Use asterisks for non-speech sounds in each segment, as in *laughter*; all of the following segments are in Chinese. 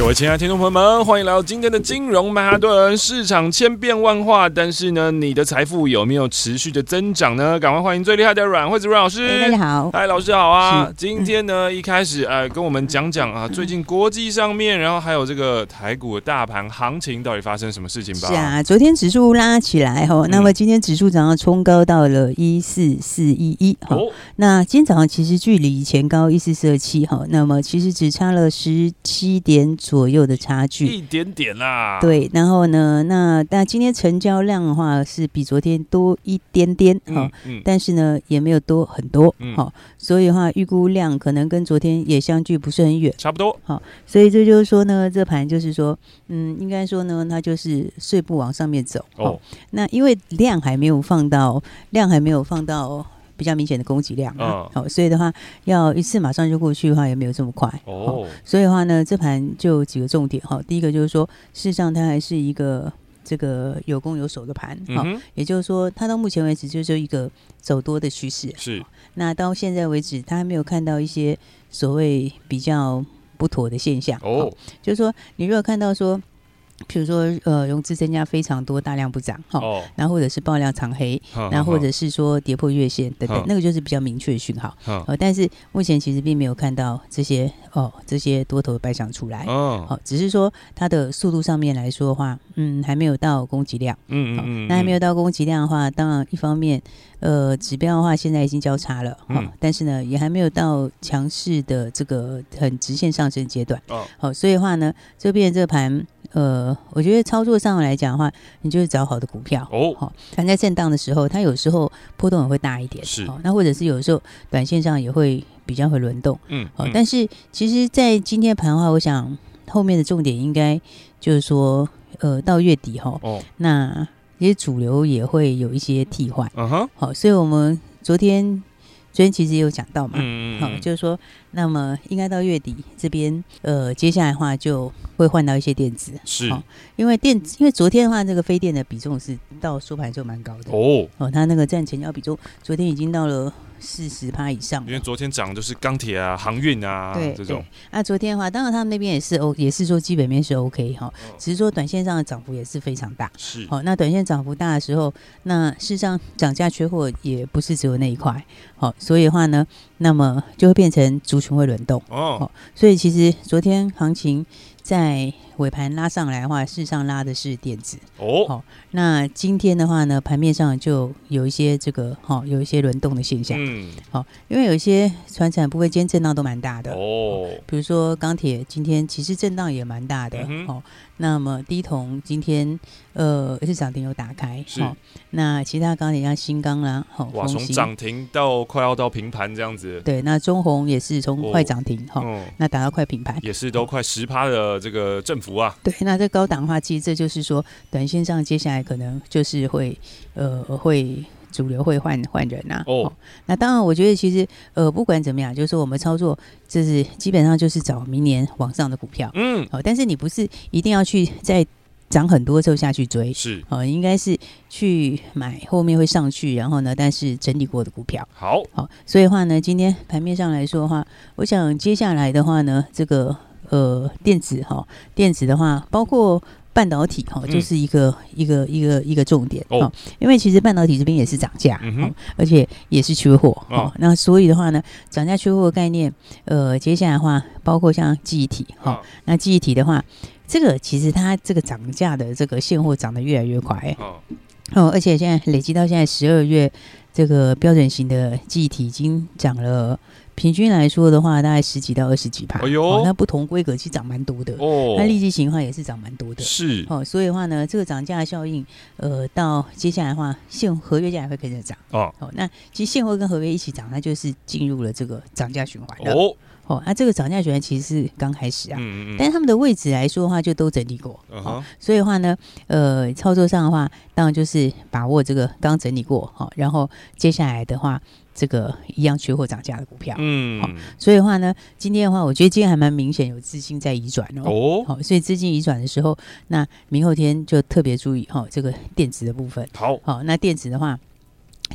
各位亲爱的听众朋友们，欢迎来到今天的金融曼哈顿。市场千变万化，但是呢，你的财富有没有持续的增长呢？赶快欢迎最厉害的阮惠子阮老师。大家好，嗨，老师好啊。今天呢，一开始呃，跟我们讲讲啊，最近国际上面，然后还有这个台股的大盘行情到底发生什么事情吧？是啊，昨天指数拉起来哈，那么今天指数早上冲高到了一四四一一哈。那今天早上其实距离前高一四四二七哈，那么其实只差了十七点。左右的差距。一点点啦，对，然后呢，那那今天成交量的话是比昨天多一点点哈、嗯。嗯，但是呢也没有多很多哈、嗯，所以的话预估量可能跟昨天也相距不是很远，差不多。好，所以这就是说呢，这盘就是说，嗯，应该说呢，它就是碎步往上面走哦。那因为量还没有放到，量还没有放到。比较明显的供给量啊，好、哦，所以的话要一次马上就过去的话也没有这么快哦。所以的话呢，这盘就几个重点哈。第一个就是说，事实上它还是一个这个有攻有守的盘哈、嗯，也就是说，它到目前为止就是一个走多的趋势。是，那到现在为止，它还没有看到一些所谓比较不妥的现象哦。就是说，你如果看到说。比如说，呃，融资增加非常多，大量不涨，哈、哦，然后或者是爆量长黑，然后或者是说跌破月线等等，那个就是比较明确的讯号，呃，但是目前其实并没有看到这些哦，这些多头的败象出来，哦，好，只是说它的速度上面来说的话，嗯，还没有到供给量，嗯嗯嗯，那还没有到供给量的话，当然一方面，呃，指标的话现在已经交叉了，哈、嗯，但是呢，也还没有到强势的这个很直线上升阶段，哦，好，所以的话呢，这边这个盘。呃，我觉得操作上来讲的话，你就是找好的股票哦。好，它在震荡的时候，它有时候波动也会大一点，是。好，那或者是有时候短线上也会比较会轮动，嗯。好，但是其实，在今天盘的话，我想后面的重点应该就是说，呃，到月底哈，哦，那其实主流也会有一些替换，嗯哼。好，所以我们昨天昨天其实也有讲到嘛，好，就是说。那么应该到月底这边，呃，接下来的话就会换到一些电子，是，哦、因为电子，因为昨天的话，这个非电的比重是到收盘就蛮高的。哦，哦，它那个占成交比重，昨天已经到了四十趴以上，因为昨天涨的就是钢铁啊、航运啊，对这种。那、啊、昨天的话，当然他们那边也是 O，也是说基本面是 OK 哈、哦，只是说短线上的涨幅也是非常大，是，好、哦，那短线涨幅大的时候，那事实上涨价缺货也不是只有那一块，好、哦，所以的话呢，那么就会变成族群会轮动。哦，所以其实昨天行情在尾盘拉上来的话，事实上拉的是电子。哦。好，那今天的话呢，盘面上就有一些这个哈，有一些轮动的现象。嗯，好，因为有一些传产部位今天震荡都蛮大的。哦，比如说钢铁今天其实震荡也蛮大的。哦。那么低铜今天呃是涨停有打开，是。那其他钢铁像新钢啦，好，哇，从涨停到快要到平盘这样子。对，那中红也是从快涨停哈，那打到快平盘，也是都快十趴的这个振幅啊。对，那这高档的话，其实这就是说，短线上接下来可能就是会呃会主流会换换人呐、啊。哦，那当然，我觉得其实呃不管怎么样，就是说我们操作就是基本上就是找明年往上的股票。嗯，好，但是你不是一定要去在涨很多之后下去追，是哦，应该是去买后面会上去，然后呢，但是整理过的股票。好，好，所以的话呢，今天盘面上来说的话，我想接下来的话呢，这个。呃，电子哈，电子的话，包括半导体哈，就是一个、嗯、一个一个一个重点哦。因为其实半导体这边也是涨价，嗯，而且也是缺货哦。那所以的话呢，涨价缺货的概念，呃，接下来的话，包括像记忆体哈、哦，那记忆体的话，这个其实它这个涨价的这个现货涨得越来越快哦，哦，而且现在累积到现在十二月，这个标准型的记忆体已经涨了。平均来说的话，大概十几到二十几趴。哎呦，哦、那不同规格其实涨蛮多的。哦，那利息型的话也是涨蛮多的。是，哦，所以的话呢，这个涨价效应，呃，到接下来的话，现合约价也会跟着涨。哦，哦，那其实现货跟合约一起涨，那就是进入了这个涨价循环了。哦。哦，那、啊、这个涨价循环其实是刚开始啊，嗯嗯，但是他们的位置来说的话，就都整理过，嗯哦，所以的话呢，呃，操作上的话，当然就是把握这个刚整理过，好，然后接下来的话。这个一样缺货涨价的股票，嗯，好，所以的话呢，今天的话，我觉得今天还蛮明显有资金在移转哦，好，所以资金移转的时候，那明后天就特别注意哈，这个电子的部分，好，好，那电子的话，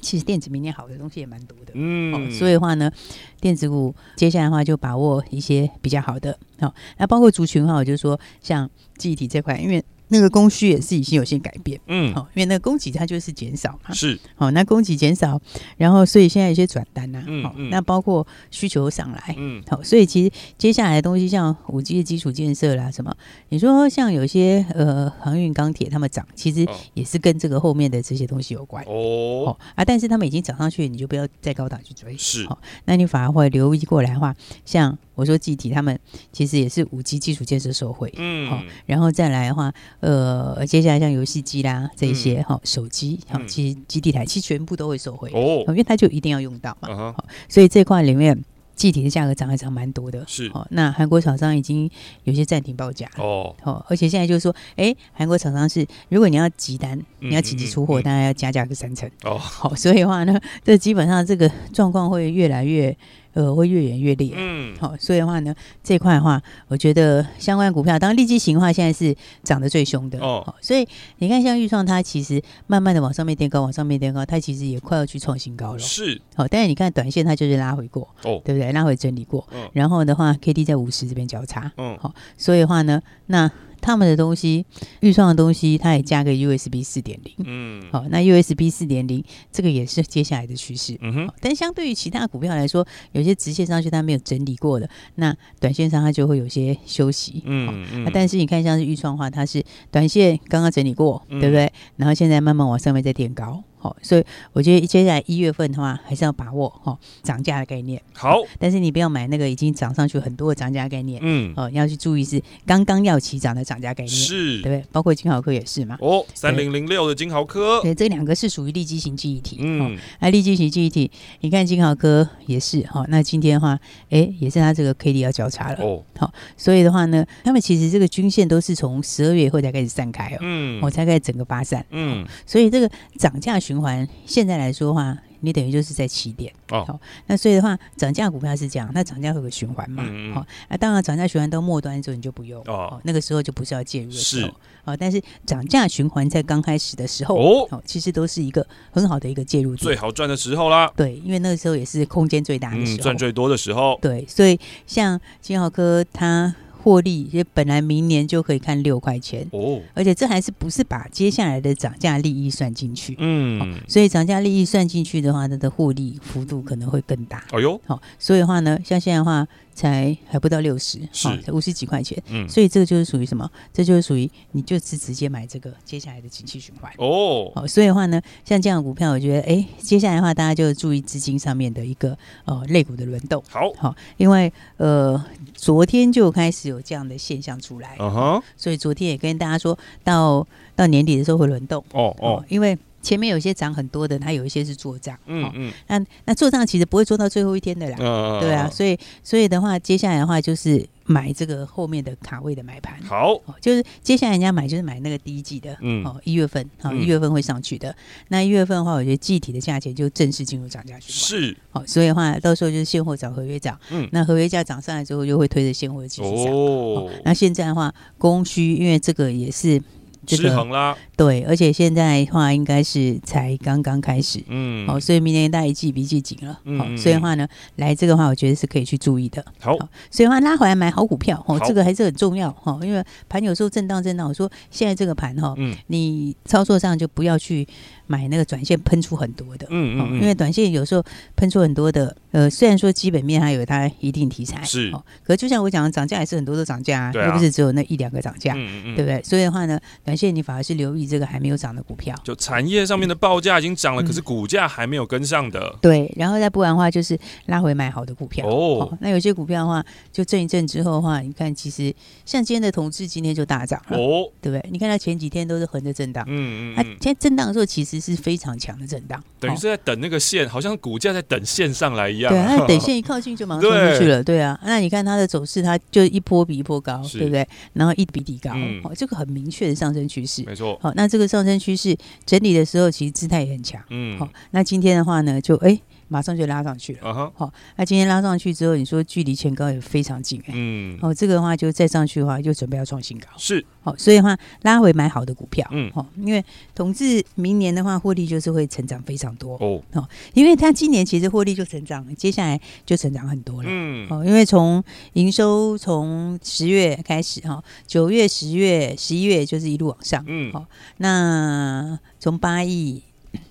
其实电子明年好的东西也蛮多的，嗯，所以的话呢，电子股接下来的话就把握一些比较好的，好，那包括族群的话，我就说像记忆体这块，因为。那个供需也是已经有些改变，嗯，好，因为那个供给它就是减少嘛，是，好，那供给减少，然后所以现在有些转单呐、啊，嗯，好，那包括需求上来，嗯，好，所以其实接下来的东西像五 G 的基础建设啦，什么，你说像有些呃航运钢铁他们涨，其实也是跟这个后面的这些东西有关，哦，啊，但是他们已经涨上去，你就不要再高档去追，是，好，那你反而会留意过来的话，像。我说记忆体他们其实也是五 G 基础建设受惠，嗯，好，然后再来的话，呃，接下来像游戏机啦这些，哈、嗯，手机，好，其实基地台其实全部都会受惠哦，因为它就一定要用到嘛，好、uh-huh，所以这块里面记忆体的价格涨还涨蛮多的，是，哦，那韩国厂商已经有些暂停报价哦，好，而且现在就是说，哎，韩国厂商是如果你要急单，你要紧急出货，当然要加价个三成哦，好，所以的话呢，这基本上这个状况会越来越。呃，会越演越烈。嗯，好，所以的话呢，这块的话，我觉得相关股票，当然利基型的话，现在是涨得最凶的。哦，所以你看，像钰创，它其实慢慢的往上面垫高，往上面垫高，它其实也快要去创新高了。是，好，但是你看短线，它就是拉回过，哦，对不对？拉回整理过，嗯，然后的话，K D 在五十这边交叉，嗯，好，所以的话呢，那。他们的东西，预创的东西，它也加个 USB 四点零，嗯，好，那 USB 四点零这个也是接下来的趋势，嗯哼。但相对于其他股票来说，有些直线上去它没有整理过的，那短线上它就会有些休息，嗯嗯。但是你看像是预创的话，它是短线刚刚整理过，对不对？然后现在慢慢往上面再垫高。所以我觉得接下来一月份的话，还是要把握哈涨价的概念。好，但是你不要买那个已经涨上去很多的涨价概念。嗯，哦，要去注意是刚刚要起涨的涨价概念。是，对不对？包括金豪科也是嘛。哦，三零零六的金豪科。对，这两个是属于利基型记忆体。嗯，那利基型记忆体，你看金豪科也是哈。那今天的话，哎，也是它这个 K D 要交叉了。哦，好，所以的话呢，他们其实这个均线都是从十二月以后才开始散开哦。嗯，我才开始整个发散。嗯，所以这个涨价循环现在来说的话，你等于就是在起点哦。好，那所以的话，涨价股票是这样，那涨价会有个循环嘛？嗯好，那当然涨价循环到末端的时候你就不用哦，那个时候就不是要介入的时候。是哦，但是涨价循环在刚开始的时候哦，其实都是一个很好的一个介入，最好赚的时候啦。对，因为那个时候也是空间最大的时候，赚最多的时候。对，所以像金浩科它。获利也本来明年就可以看六块钱哦，而且这还是不是把接下来的涨价利益算进去？嗯、哦，所以涨价利益算进去的话，它的获利幅度可能会更大。哎呦，好，所以的话呢，像现在的话。才还不到六十，好，才五十几块钱，嗯，所以这个就是属于什么？这就是属于你就是直接买这个接下来的景气循环。哦，好，所以的话呢，像这样的股票，我觉得，哎、欸，接下来的话，大家就注意资金上面的一个呃类股的轮动，好，好，因为呃昨天就开始有这样的现象出来，嗯哼，所以昨天也跟大家说到到年底的时候会轮动，哦。哦，因为。前面有些涨很多的，它有一些是做账，嗯嗯，那那做账其实不会做到最后一天的啦，嗯、对啊，所以所以的话，接下来的话就是买这个后面的卡位的买盘，好，就是接下来人家买就是买那个第一季的，嗯，哦，一月份，好，一月份会上去的，嗯、那一月份的话，我觉得具体的价钱就正式进入涨价循环，是，好，所以的话，到时候就是现货涨，合约涨，嗯，那合约价涨上来之后，就会推着现货继续涨，哦，那现在的话，供需因为这个也是。失衡啦，对，而且现在的话应该是才刚刚开始，嗯，好，所以明年大一季比一季紧了，好、嗯，所以的话呢，来这个的话，我觉得是可以去注意的，好，好，所以的话拉回来买好股票，哦，这个还是很重要，哈，因为盘有时候震荡震荡，我说现在这个盘哈，嗯，你操作上就不要去。买那个短线喷出很多的，嗯嗯，因为短线有时候喷出很多的，呃，虽然说基本面还有它一定题材，是，可是就像我讲的，涨价也是很多都涨价，啊又不是只有那一两个涨价，对不对？所以的话呢，短线你反而是留意理这个还没有涨的股票，就产业上面的报价已经涨了，嗯、可是股价还没有跟上的。对，然后再不然的话，就是拉回买好的股票哦，哦。那有些股票的话，就震一震之后的话，你看，其实像今天的同志今天就大涨了哦，对不对？你看它前几天都是横着震荡，嗯嗯，它现在震荡的时候其实是非常强的震荡，等于是在等那个线，好像股价在等线上来一样。对，它等线一靠近就马上 *laughs* 冲出去了，对，对啊。那你看它的走势，它就一波比一波高，对不对？然后一比底高，嗯、哦，这个很明确的上升趋势，没错。好，那这个上升趋势整理的时候，其实姿态也很强，嗯。好，那今天的话呢，就哎。马上就拉上去了，好、uh huh. 哦，那今天拉上去之后，你说距离前高也非常近，欸，嗯，哦，这个的话就再上去的话，就准备要创新高，是，好、哦，所以的话拉回买好的股票，嗯，哦，因为同志明年的话获利就是会成长非常多，哦，哦，因为它今年其实获利就成长了，接下来就成长很多了，嗯，哦，因为从营收从十月开始，哈、哦，九月、十月、十一月就是一路往上，嗯，好、哦，那从八亿。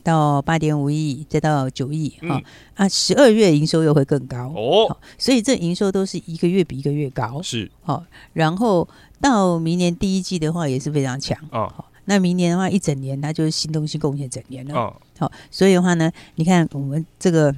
到八点五亿，再到九亿，哈、嗯、啊，十二月营收又会更高。哦，所以这营收都是一个月比一个月高，是。好，然后到明年第一季的话也是非常强。哦，那明年的话一整年它就是新东西贡献整年了，哦，好，所以的话呢，你看我们这个。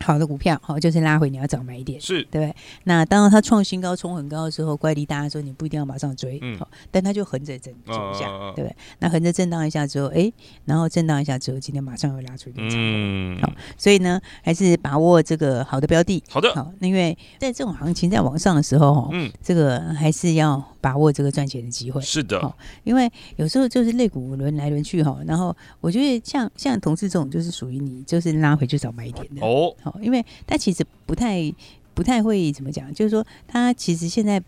好的股票，好就是拉回，你要早买一点，是。对不对？那当它创新高、冲很高的时候，乖离大家说你不一定要马上追，嗯，好，但它就横着震震一下，对不对？那横着震荡一下之后，哎，然后震荡一下之后，今天马上又拉出一个长，嗯，好，所以呢，还是把握这个好的标的，好的，好，因为在这种行情在往上的时候，嗯，这个还是要把握这个赚钱的机会，是的，因为有时候就是肋骨轮来轮去哈，然后我觉得像像同事这种就是属于你就是拉回去找买一点的哦。好因为他其实不太不太会怎么讲，就是说他其实现在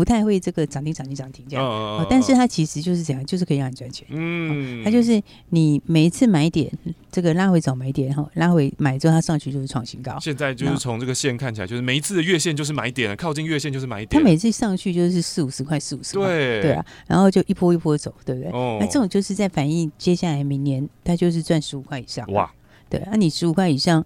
不太会这个涨停涨停涨停这样，哦、但是它其实就是这样，就是可以让你赚钱。嗯，它就是你每一次买点，这个拉回早买点哈，拉回买之后它上去就是创新高。现在就是从这个线看起来，就是每一次的月线就是买点了，靠近月线就是买点。它每次上去就是四五十块，四五十块，对对啊，然后就一波一波走，对不对？哦，那这种就是在反映接下来明年它就是赚十五块以上。哇，对，那、啊、你十五块以上。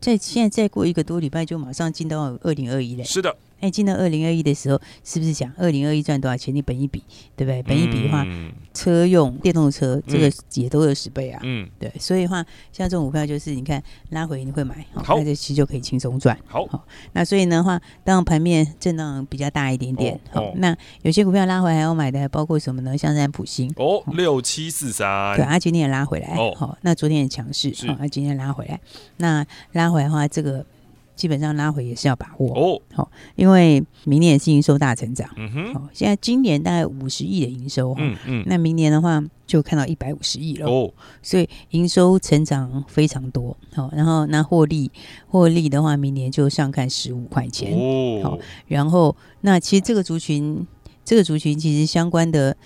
在现在再过一个多礼拜就马上进到二零二一了。是的。哎，进到二零二一的时候，是不是讲二零二一赚多少钱？你本一笔，对不对？本一笔的话，嗯、车用电动车这个也都有十倍啊。嗯，对，所以的话，像这种股票就是你看拉回你会买，好，那这期就可以轻松赚。好，好，那所以呢话，当盘面震荡比较大一点点，哦、好，那有些股票拉回还要买的，还包括什么呢？像三普星哦，六七四三，对，它今天也拉回来。哦，好，那昨天也强势，是，它今天拉回来，那拉回来的话，这个。基本上拉回也是要把握。哦，好，因为明年也是营收大成长，嗯哼，好，现在今年大概五十亿的营收，嗯嗯，那明年的话就看到一百五十亿了。哦，所以营收成长非常多，好，然后那获利获利的话，明年就上看十五块钱。哦，好，然后那其实这个族群这个族群其实相关的。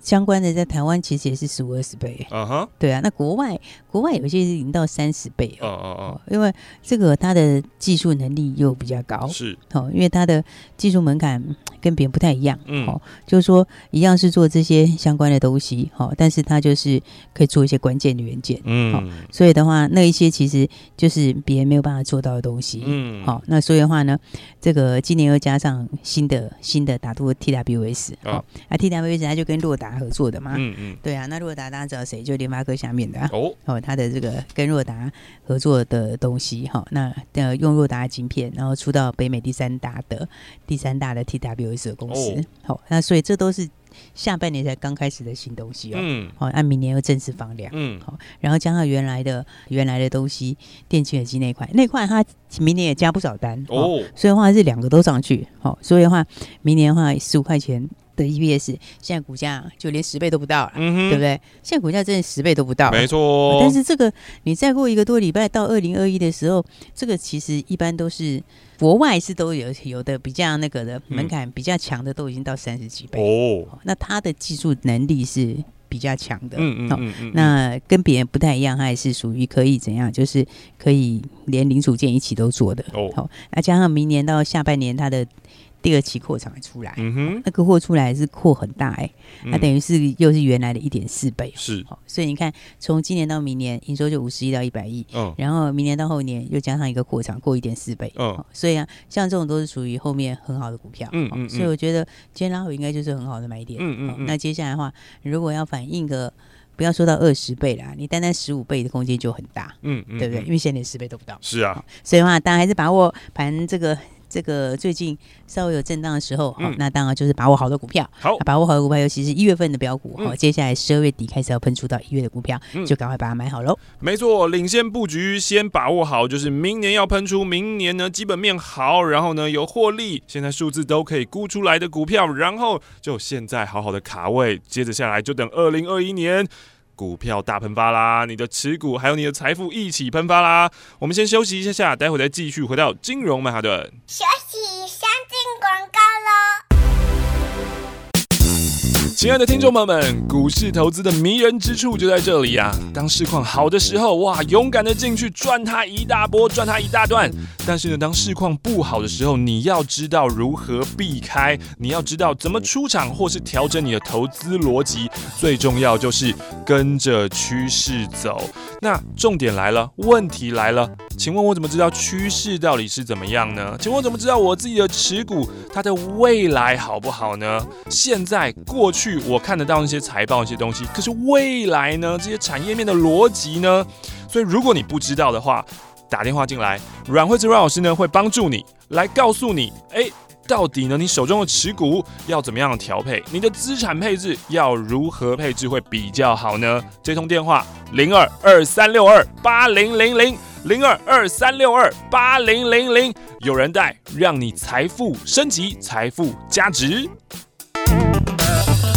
相关的在台湾其实也是十五二十倍，啊哈、uh，huh. 对啊，那国外国外有些是已经到三十倍哦，哦哦，因为这个它的技术能力又比较高，是，哦，因为它的技术门槛跟别人不太一样，嗯，哦，就是说一样是做这些相关的东西，哦，但是它就是可以做一些关键的元件，嗯，哦，所以的话，那一些其实就是别人没有办法做到的东西，嗯，好，那所以的话呢，这个今年又加上新的新的打多 TWS，哦，啊，TWS 它就跟洛达。合作的嘛，嗯嗯，对啊，那若达大家知道谁？就联发科下面的哦。哦，他的这个跟若达合作的东西哈，那呃用若达的晶片，然后出到北美第三大的第三大的 TWS 的公司，好，那所以这都是下半年才刚开始的新东西哦，嗯，好，那明年又正式放量，嗯，好，然后加上原来的原来的东西，电器耳机那块那块，它明年也加不少单哦，所以的话是两个都上去，好，所以的话明年的话十五块钱。的 EPS 现在股价就连十倍都不到了，对不对？现在股价真的十倍都不到，没错。但是这个你再过一个多礼拜到二零二一的时候，这个其实一般都是国外是都有有的比较那个的门槛比较强的都已经到三十几倍哦。那它的技术能力是比较强的，嗯嗯嗯，那跟别人不太一样，它也是属于可以怎样，就是可以连零组件一起都做的哦。好，那加上明年到下半年它的。第二期扩厂出来，嗯哼，那个货出来是扩很大哎、欸，那、嗯、等于是又是原来的一点四倍，是，所以你看从今年到明年营收就五十亿到一百亿，嗯，然后明年到后年又加上一个扩厂，过一点四倍，嗯，所以啊，像这种都是属于后面很好的股票，嗯嗯，所以我觉得今天拉回应该就是很好的买点，嗯嗯，那接下来的话，如果要反映个。不要说到二十倍啦，你单单十五倍的空间就很大，嗯，嗯，对不对？因为现在连十倍都不到。是啊，所以的话，大家还是把握盘这个这个最近稍微有震荡的时候，嗯、那当然就是把握好的股票。好，把握好的股票，尤其是一月份的标股，好、嗯，接下来十二月底开始要喷出到一月的股票，嗯、就赶快把它买好喽。没错，领先布局，先把握好，就是明年要喷出，明年呢基本面好，然后呢有获利，现在数字都可以估出来的股票，然后就现在好好的卡位，接着下来就等二零二一年。股票大喷发啦！你的持股还有你的财富一起喷发啦！我们先休息一下下，待会再继续回到金融曼哈顿。休息，先进广告亲爱的听众朋友们，股市投资的迷人之处就在这里、啊！当市况好的时候，哇，勇敢的进去赚它一大波，赚它一大段。但是呢，当市况不好的时候，你要知道如何避开，你要知道怎么出场或是调整你的投资逻辑。最重要就是跟着趋势走。那重点来了，问题来了，请问我怎么知道趋势到底是怎么样呢？请问怎么知道我自己的持股它的未来好不好呢？现在、过去。我看得到那些财报、一些东西，可是未来呢？这些产业面的逻辑呢？所以如果你不知道的话，打电话进来，阮慧芝阮老师呢会帮助你来告诉你，哎，到底呢你手中的持股要怎么样调配？你的资产配置要如何配置会比较好呢？这通电话零二二三六二八零零零零二二三六二八零零零，有人带，让你财富升级，财富加值。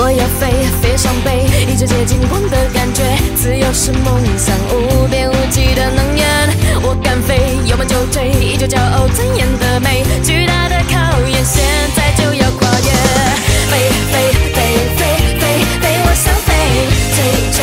我要飞，飞上北，一直接近光的感觉，自由是梦想，无边无际的能源。我敢飞，有梦就追，依旧骄傲尊严的美。巨大的考验，现在就要跨越。飞飞飞飞飞飞，我想飞，追追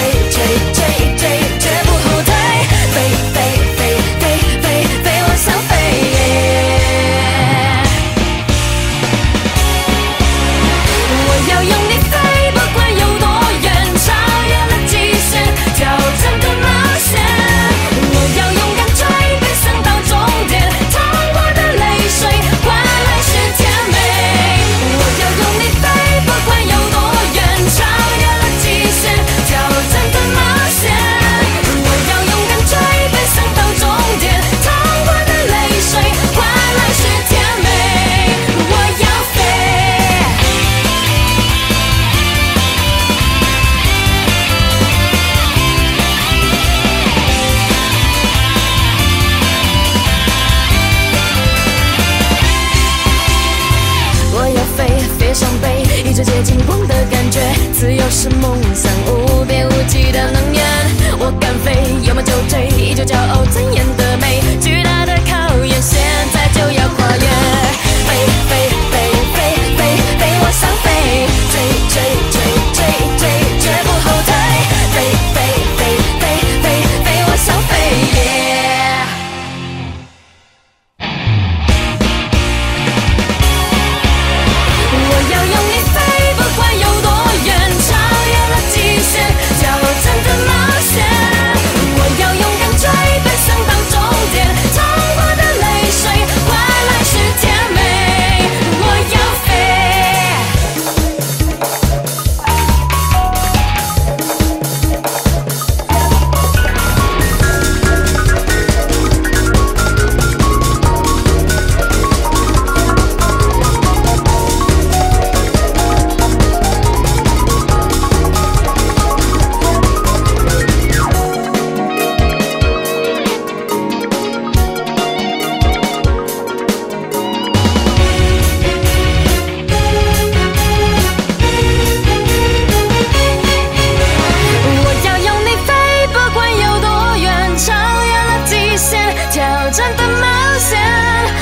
战的冒险，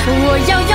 我要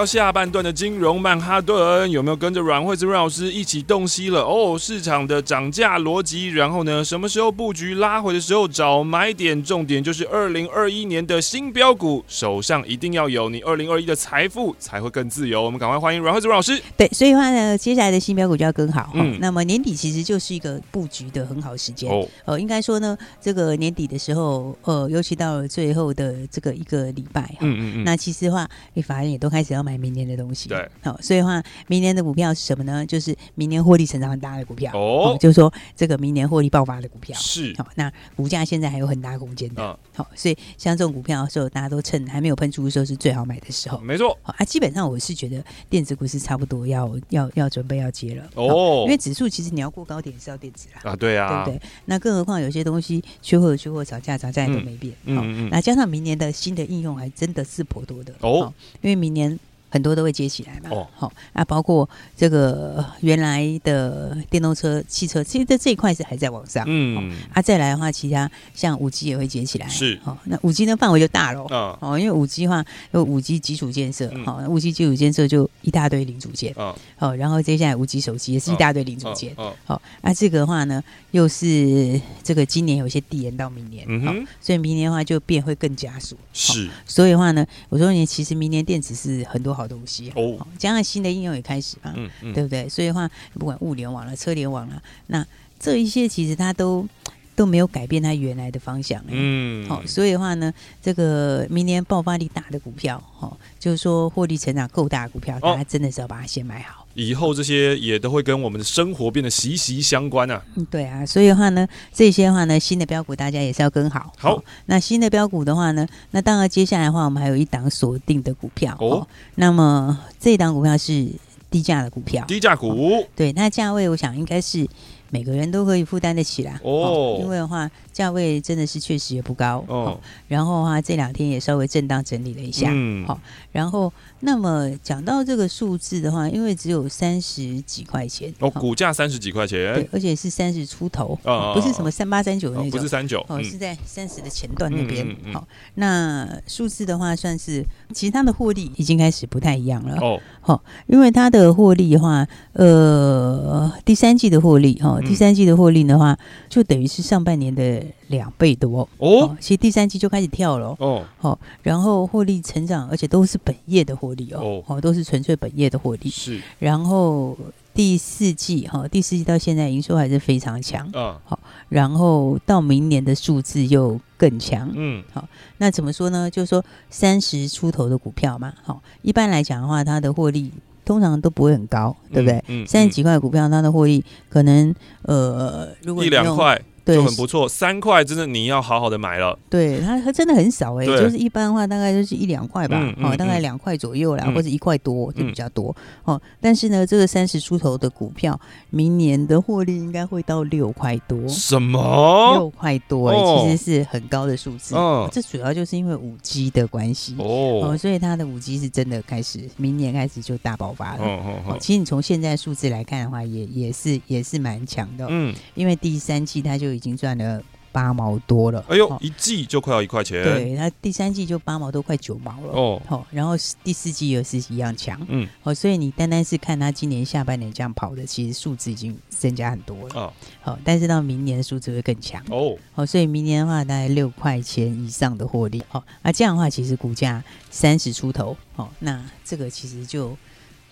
到下半段的金融曼哈顿，有没有跟着阮惠慈阮老师一起洞悉了哦？市场的涨价逻辑，然后呢，什么时候布局拉回的时候找买点，重点就是二零二一年的新标股，手上一定要有，你二零二一的财富才会更自由。我们赶快欢迎阮惠慈阮老师。对，所以的话呢，接下来的新标股就要更好。嗯，那么年底其实就是一个布局的很好时间哦。呃，应该说呢，这个年底的时候，呃，尤其到了最后的这个一个礼拜，嗯嗯嗯，那其实的话，你法人。也都开始要买明年的东西，对，好，所以的话，明年的股票是什么呢？就是明年获利成长很大的股票。哦，就是说这个明年获利爆发的股票。是。好，那股价现在还有很大空间的，好，所以像这种股票的时候，大家都趁还没有喷出的时候是最好买的时候，没错，好啊，基本上我是觉得电子股是差不多要要要准备要接了。哦，因为指数其实你要过高点是要电子啦啊，对啊，对不对？那更何况有些东西缺货缺货，涨价涨价都没变，嗯嗯，那加上明年的新的应用还真的是颇多的。哦，因为明年。很多都会接起来嘛，哦，好，那包括这个原来的电动车、汽车，其实在这一块是还在往上，嗯，啊，再来的话，其他像五 G 也会接起来，是，哦，那五 G 的范围就大了，哦，因为五 G 的话有五 G 基础建设，好，五 G 基础建设就一大堆零组件，好，然后接下来五 G 手机也是一大堆零组件，哦好，那这个的话呢，又是这个今年有些递延到明年，嗯，所以明年的话就变会更加速，是，所以的话呢，我说你其实明年电子是很多。好东西哦，加上新的应用也开始嘛，嗯嗯，对不对？所以的话，不管物联网了、车联网了，那这一些其实它都 *tsk* 都没有改变它原来的方向，嗯，好，所以的话呢，这个明年爆发力大的股票，哈，就是说获利成长够大的股票，大家真的是要把它先买好。以后这些也都会跟我们的生活变得息息相关啊！嗯，对啊，所以的话呢，这些的话呢，新的标股大家也是要跟好。好，哦，那新的标股的话呢，那当然接下来的话，我们还有一档锁定的股票哦，哦。那么这一档股票是低价的股票，低价股，哦。对，那价位我想应该是。每个人都可以负担得起啦哦，因为的话价位真的是确实也不高哦。然后的话这两天也稍微震荡整理了一下，嗯，好。然后那么讲到这个数字的话，因为只有三十几块钱哦，股价三十几块钱，对，而且是三十出头，不是什么三八三九那种，不是三九哦，是在三十的前段那边。好，那数字的话算是，其实它的获利已经开始不太一样了哦。好，因为它的获利的话，呃，第三季的获利哈。第三季的获利的话，就等于是上半年的两倍多哦。其实第三季就开始跳了哦。好，然后获利成长，而且都是本业的获利哦。哦，都是纯粹本业的获利。是。然后第四季哈，第四季到现在营收还是非常强。嗯。好，然后到明年的数字又更强。嗯。好，那怎么说呢？就是说三十出头的股票嘛。好，一般来讲的话，它的获利。通常都不会很高，对不对？嗯，三十几块股票，它的获利可能呃，如果一两块。就很不错，三块真的你要好好的买了。对，它它真的很少哎，就是一般的话大概就是一两块吧，哦，大概两块左右啦，或者一块多就比较多哦。但是呢，这个三十出头的股票，明年的获利应该会到六块多。什么？六块多哎，其实是很高的数字。嗯，这主要就是因为五 G 的关系哦，所以它的五 G 是真的开始，明年开始就大爆发了。哦哦，其实你从现在数字来看的话，也也是也是蛮强的。嗯，因为第三季它就。已经赚了八毛多了，哎呦，一季就快要一块钱。对，它第三季就八毛多，快九毛了。哦，好，然后第四季又是一样强。嗯，好，所以你单单是看它今年下半年这样跑的，其实数字已经增加很多了。哦，好，但是到明年的数字会更强。哦，好，所以明年的话大概六块钱以上的获利。好，那这样的话其实股价三十出头，哦，那这个其实就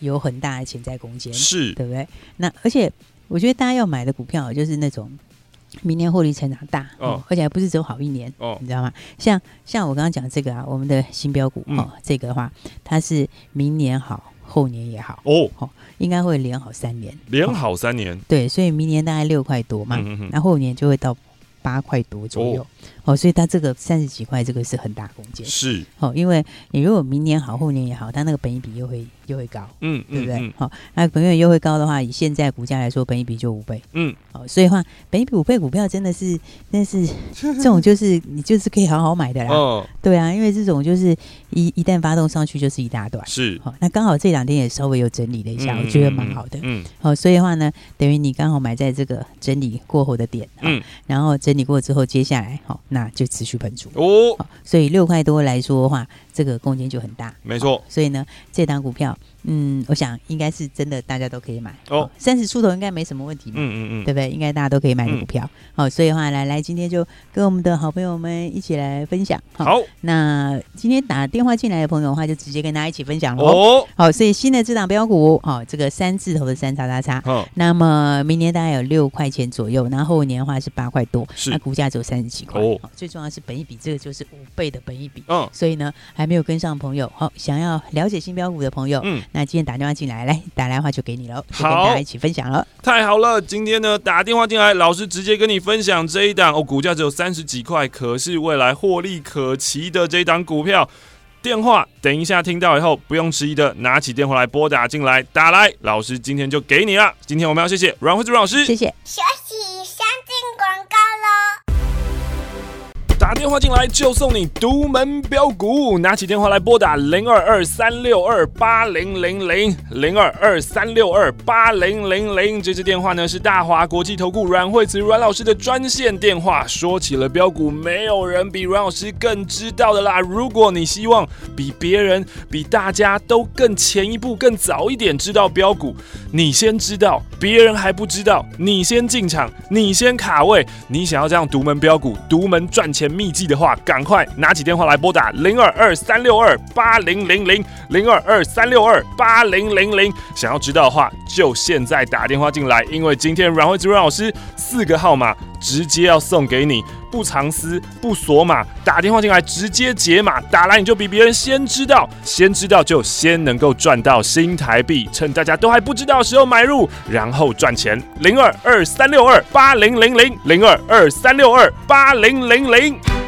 有很大的潜在空间，是对不对？那而且我觉得大家要买的股票就是那种。明年获利成长大，哦，而且还不是只有好一年，哦，你知道吗？像像我刚刚讲这个啊，我们的新标股，哦，这个的话，它是明年好，后年也好哦，好，应该会连好三年，连好三年。对，所以明年大概六块多嘛，那、后年就会到八块多左右。哦哦，所以它这个三十几块，这个是很大空间。是，哦，因为你如果明年好，后年也好，它那个本益比又会又会高，嗯，对不对？好、嗯。嗯哦，那本益比又会高的话，以现在股价来说，本益比就五倍，嗯，哦，所以话，本益比五倍股票真的是，但是这种就是 *laughs* 你就是可以好好买的啦。哦，对啊，因为这种就是一一旦发动上去就是一大段，是，好、哦，那刚好这两天也稍微有整理了一下，嗯、我觉得蛮好的，嗯，好、哦，所以的话呢，等于你刚好买在这个整理过后的点，嗯，然后整理过之后，接下来好、哦，那就持续喷出。哦，所以六块多来说的话，这个空间就很大，没错。所以呢，这档股票。嗯，我想应该是真的，大家都可以买哦。三十出头应该没什么问题嘛，嗯嗯嗯，对不对？应该大家都可以买的股票。好、所以的话，来来，今天就跟我们的好朋友们一起来分享。好，那今天打电话进来的朋友的话，就直接跟大家一起分享喽。哦，好，所以新的这档标股，好、哦，这个三字头的三叉叉叉，哦，那么明年大概有六块钱左右，然后后年的话是八块多，是，那股价只有三十几块。哦，最重要是本一比，这个就是五倍的本一比。嗯，所以呢，还没有跟上的朋友，好，想要了解新标股的朋友，嗯，那今天打电话进。来来，打来的话就给你了，好，跟大家一起分享了。太好了，今天呢打电话进来，老师直接跟你分享这一档哦，股价只有三十几块，可是未来获利可期的这一档股票。电话等一下听到以后，不用迟疑的拿起电话来拨打进来，打来，老师今天就给你了。今天我们要谢谢阮慧子阮老师，谢谢。打电话进来就送你独门标股，拿起电话来拨打零二二三六二八零零零零二二三六二八零零零。这支电话呢是大华国际投顾阮惠慈阮老师的专线电话。说起了标股，没有人比阮老师更知道的啦。如果你希望比别人、比大家都更前一步、更早一点知道标股，你先知道，别人还不知道，你先进场，你先卡位，你想要这样独门标股、独门赚钱。秘籍的话，赶快拿起电话来拨打零二二三六二八零零零零二二三六二八零零零。想要知道的话，就现在打电话进来，因为今天阮慧芝阮老师四个号码直接要送给你，不藏私不锁码，打电话进来直接解码，打来你就比别人先知道，先知道就先能够赚到新台币，趁大家都还不知道的时候买入，然后赚钱。零二二三六二八零零零零二二三六二八零零零。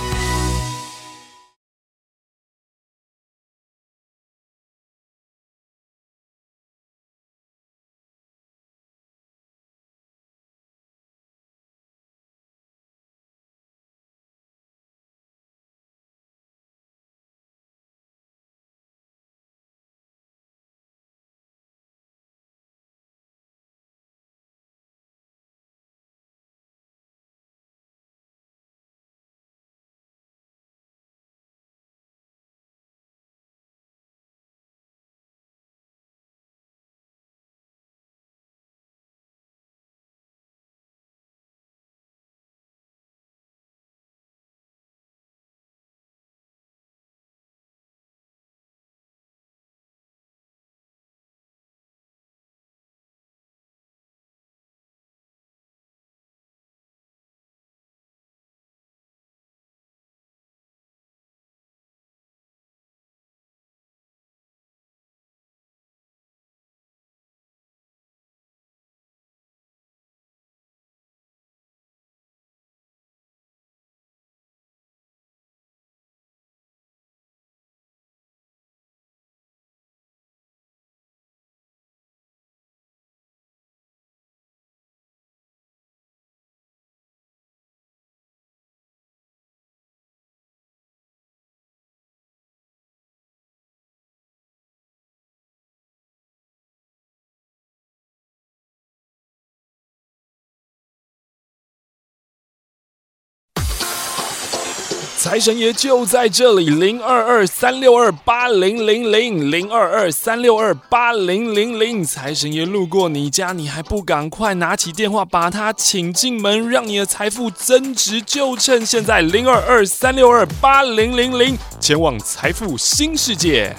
财神爷就在这里，零二二三六二八零零零零二二三六二八零零零。财神爷路过你家，你还不赶快拿起电话把他请进门，让你的财富增值？就趁现在，零二二三六二八零零零，前往财富新世界。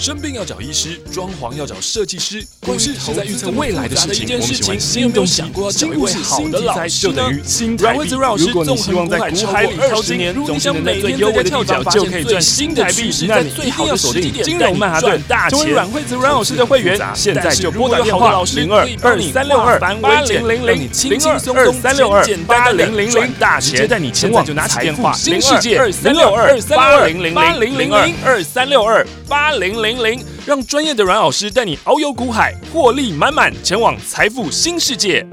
生病要找医师，装潢要找设计师，股市是在预测未来的事情。我们喜欢新东西，新故事、新题材，就等于新台币。如果你希望在股海里淘金，总想在最优惠的地角就可以赚新台币，那你一定要锁定金融曼哈顿大钱。成为阮惠子阮老师的会员，现在就拨打电话零二二三六二八零零零零二二三六二八零零零大钱，直接带你前往就拿起电话零二三六二八零零零零二二三六二八零零。零零，让专业的阮老师带你遨游股海，获利满满，前往财富新世界。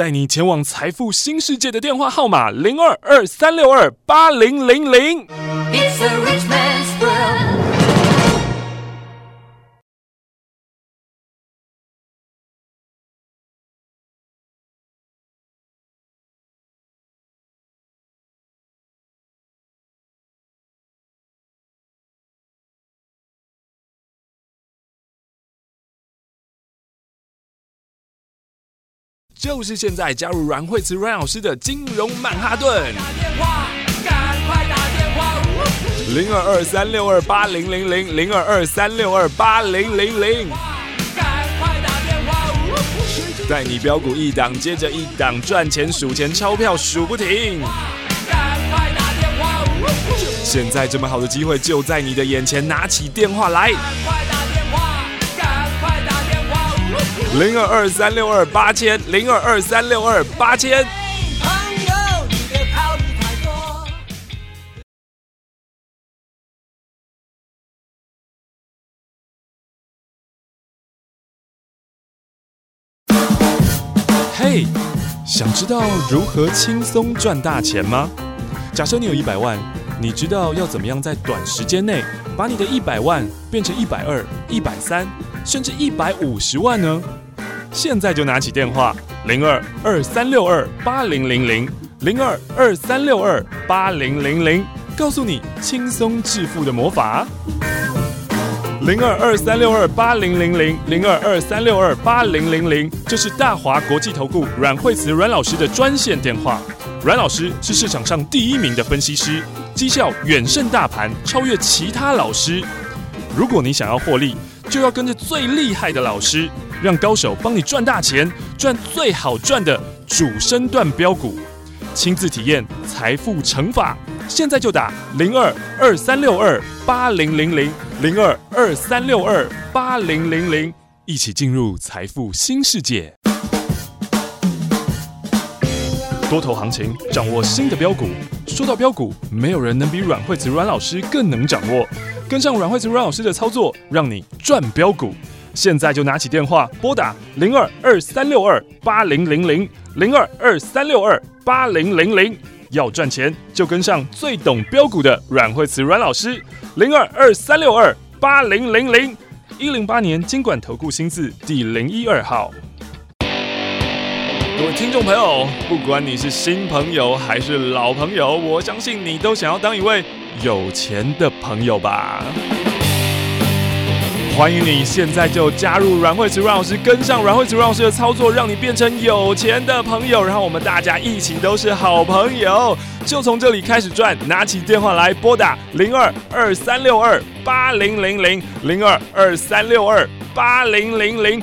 带你前往财富新世界的电话号码零二二三六二八零零零。就是现在加入阮慧慈阮老师的金融曼哈顿，零二二三六二八零零零零二二三六二八零零零，带你飙股一档接着一档赚钱数钱钞票数不停，现在这么好的机会就在你的眼前，拿起电话来。零二二三六二八千，零二二三六二八千。嘿，想知道如何轻松赚大钱吗？假设你有一百万，你知道要怎么样在短时间内把你的一百万变成一百二、一百三，甚至一百五十万呢？现在就拿起电话，零二二三六二八零零零，零二二三六二八零零零，告诉你轻松致富的魔法。零二二三六二八零零零，零二二三六二八零零零，这是大华国际投顾阮惠慈阮老师的专线电话。阮老师是市场上第一名的分析师，绩效远胜大盘，超越其他老师。如果你想要获利，就要跟着最厉害的老师。让高手帮你赚大钱，赚最好赚的主升段标股，亲自体验财富乘法。现在就打零二二三六二八零零零零二二三六二八零零零，一起进入财富新世界。多头行情，掌握新的标股。说到标股，没有人能比阮惠子阮老师更能掌握。跟上阮惠慈阮老师的操作，让你赚标股。现在就拿起电话拨打零二二三六二八零零零零二二三六二八零零零，要赚钱就跟上最懂标股的阮惠慈阮老师零二二三六二八零零零一零八年金管投顾新字第零一二号。各位听众朋友，不管你是新朋友还是老朋友，我相信你都想要当一位有钱的朋友吧。欢迎你现在就加入阮惠慈阮老师，跟上阮惠慈阮老师的操作，让你变成有钱的朋友，然后我们大家一起都是好朋友，就从这里开始赚。拿起电话来拨打零二二三六二八零零零零二二三六二八零零零，